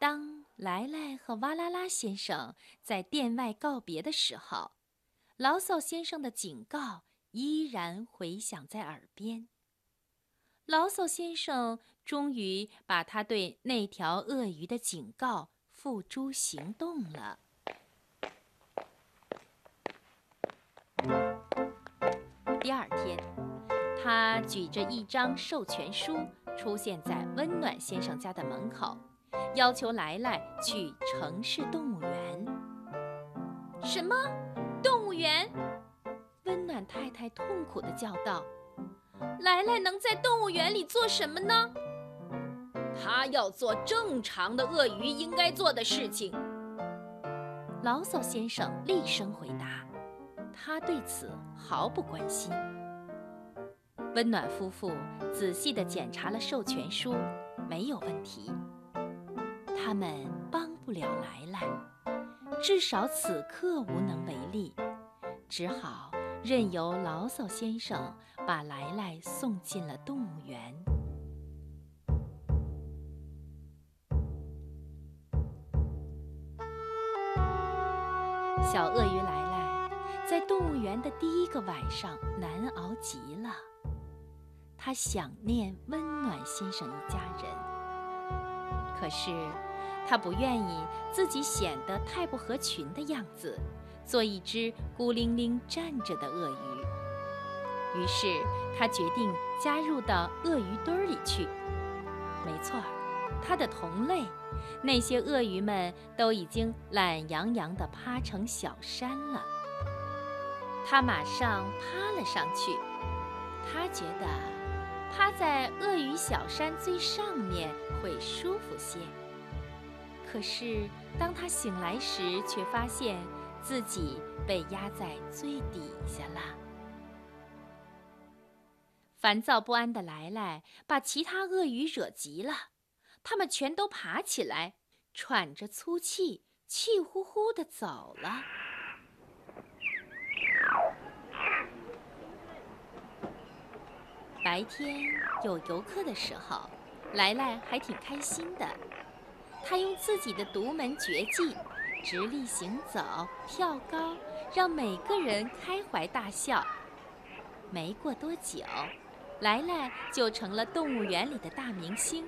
当来来和哇啦啦先生在店外告别的时候，牢骚先生的警告依然回响在耳边。牢骚先生终于把他对那条鳄鱼的警告付诸行动了。第二天，他举着一张授权书出现在温暖先生家的门口。要求来来去城市动物园。什么？动物园？温暖太太痛苦地叫道：“来来能在动物园里做什么呢？”他要做正常的鳄鱼应该做的事情。牢骚先生厉声回答：“他对此毫不关心。”温暖夫妇仔细地检查了授权书，没有问题。他们帮不了来来，至少此刻无能为力，只好任由牢骚先生把来来送进了动物园。小鳄鱼来来在动物园的第一个晚上难熬极了，他想念温暖先生一家人，可是。他不愿意自己显得太不合群的样子，做一只孤零零站着的鳄鱼。于是他决定加入到鳄鱼堆儿里去。没错，他的同类，那些鳄鱼们都已经懒洋洋地趴成小山了。他马上趴了上去。他觉得趴在鳄鱼小山最上面会舒服些。可是，当他醒来时，却发现自己被压在最底下了。烦躁不安的来来把其他鳄鱼惹急了，他们全都爬起来，喘着粗气，气呼呼地走了。白天有游客的时候，来来还挺开心的。他用自己的独门绝技，直立行走、跳高，让每个人开怀大笑。没过多久，来来就成了动物园里的大明星。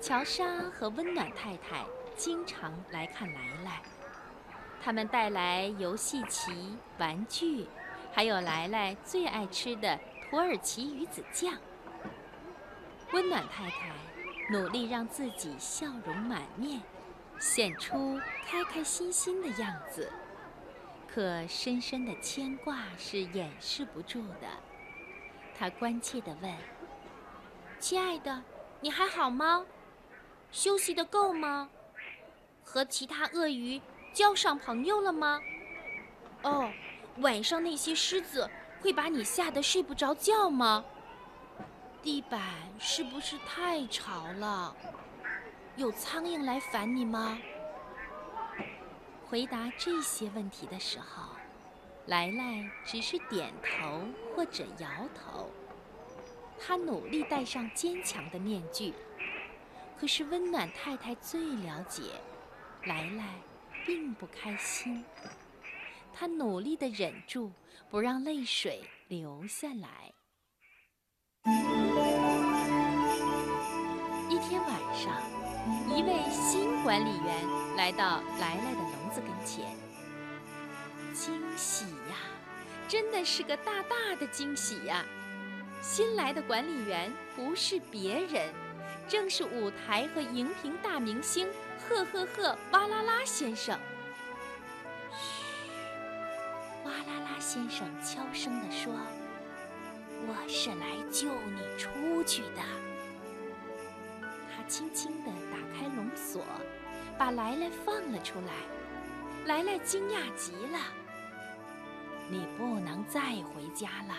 乔莎和温暖太太经常来看来来，他们带来游戏棋、玩具，还有来来最爱吃的土耳其鱼子酱。温暖太太。努力让自己笑容满面，显出开开心心的样子，可深深的牵挂是掩饰不住的。他关切地问：“亲爱的，你还好吗？休息得够吗？和其他鳄鱼交上朋友了吗？哦，晚上那些狮子会把你吓得睡不着觉吗？”地板是不是太潮了？有苍蝇来烦你吗？回答这些问题的时候，莱莱只是点头或者摇头。他努力戴上坚强的面具，可是温暖太太最了解，莱莱并不开心。他努力地忍住，不让泪水流下来。上，一位新管理员来到来来的笼子跟前。惊喜呀，真的是个大大的惊喜呀！新来的管理员不是别人，正是舞台和荧屏大明星赫赫赫哇啦啦先生。嘘，哇啦啦先生悄声地说。我是来救你出去的。轻轻地打开笼锁，把来来放了出来。来来惊讶极了。你不能再回家了。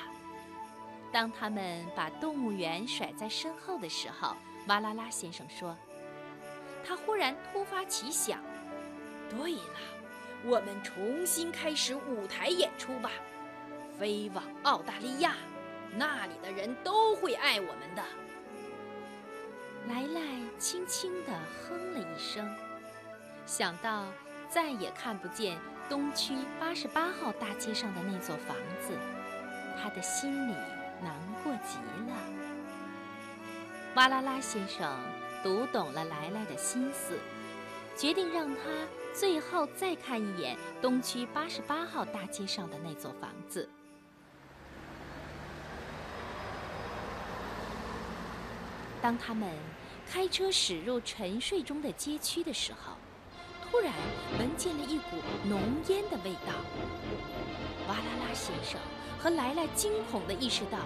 当他们把动物园甩在身后的时候，哇啦啦先生说：“他忽然突发奇想，对了，我们重新开始舞台演出吧，飞往澳大利亚。”那里的人都会爱我们的。来来轻轻地哼了一声，想到再也看不见东区八十八号大街上的那座房子，他的心里难过极了。哇啦啦先生读懂了来来的心思，决定让他最后再看一眼东区八十八号大街上的那座房子。当他们开车驶入沉睡中的街区的时候，突然闻见了一股浓烟的味道。哇啦啦先生和来来惊恐地意识到，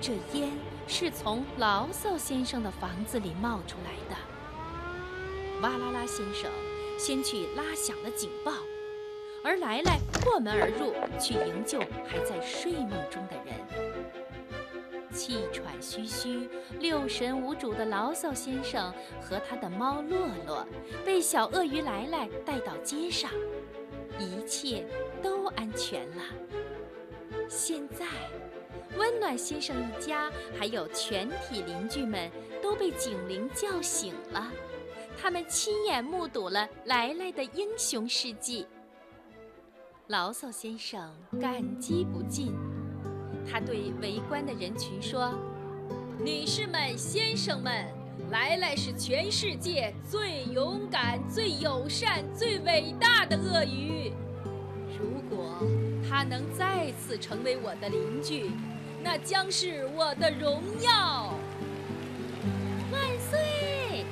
这烟是从牢骚先生的房子里冒出来的。哇啦啦先生先去拉响了警报，而来来破门而入，去营救还在睡梦中的人。气喘吁吁、六神无主的牢骚先生和他的猫洛洛被小鳄鱼来来带到街上，一切都安全了。现在，温暖先生一家还有全体邻居们都被警铃叫醒了，他们亲眼目睹了来来的英雄事迹。牢骚先生感激不尽。他对围观的人群说：“女士们、先生们，莱莱是全世界最勇敢、最友善、最伟大的鳄鱼。如果他能再次成为我的邻居，那将是我的荣耀。”万岁！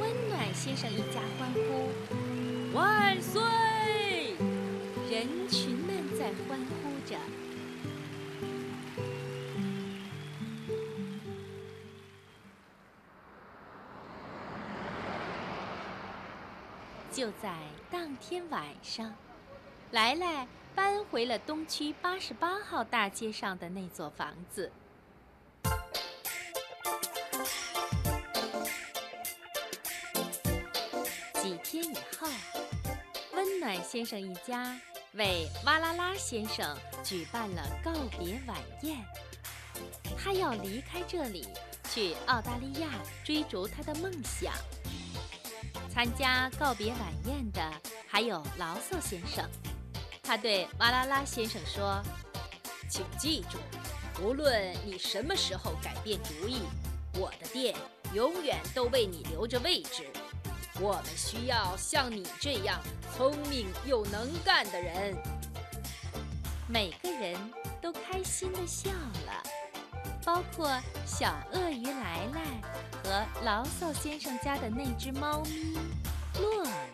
温暖先生一家欢呼：“万岁！”人群们在欢呼着。就在当天晚上，来来搬回了东区八十八号大街上的那座房子。几天以后，温暖先生一家为哇啦啦先生举办了告别晚宴。他要离开这里，去澳大利亚追逐他的梦想。参加告别晚宴的还有牢骚先生，他对哇啦啦先生说：“请记住，无论你什么时候改变主意，我的店永远都为你留着位置。我们需要像你这样聪明又能干的人。”每个人都开心地笑了，包括小鳄鱼来来。和牢骚先生家的那只猫咪，洛尔。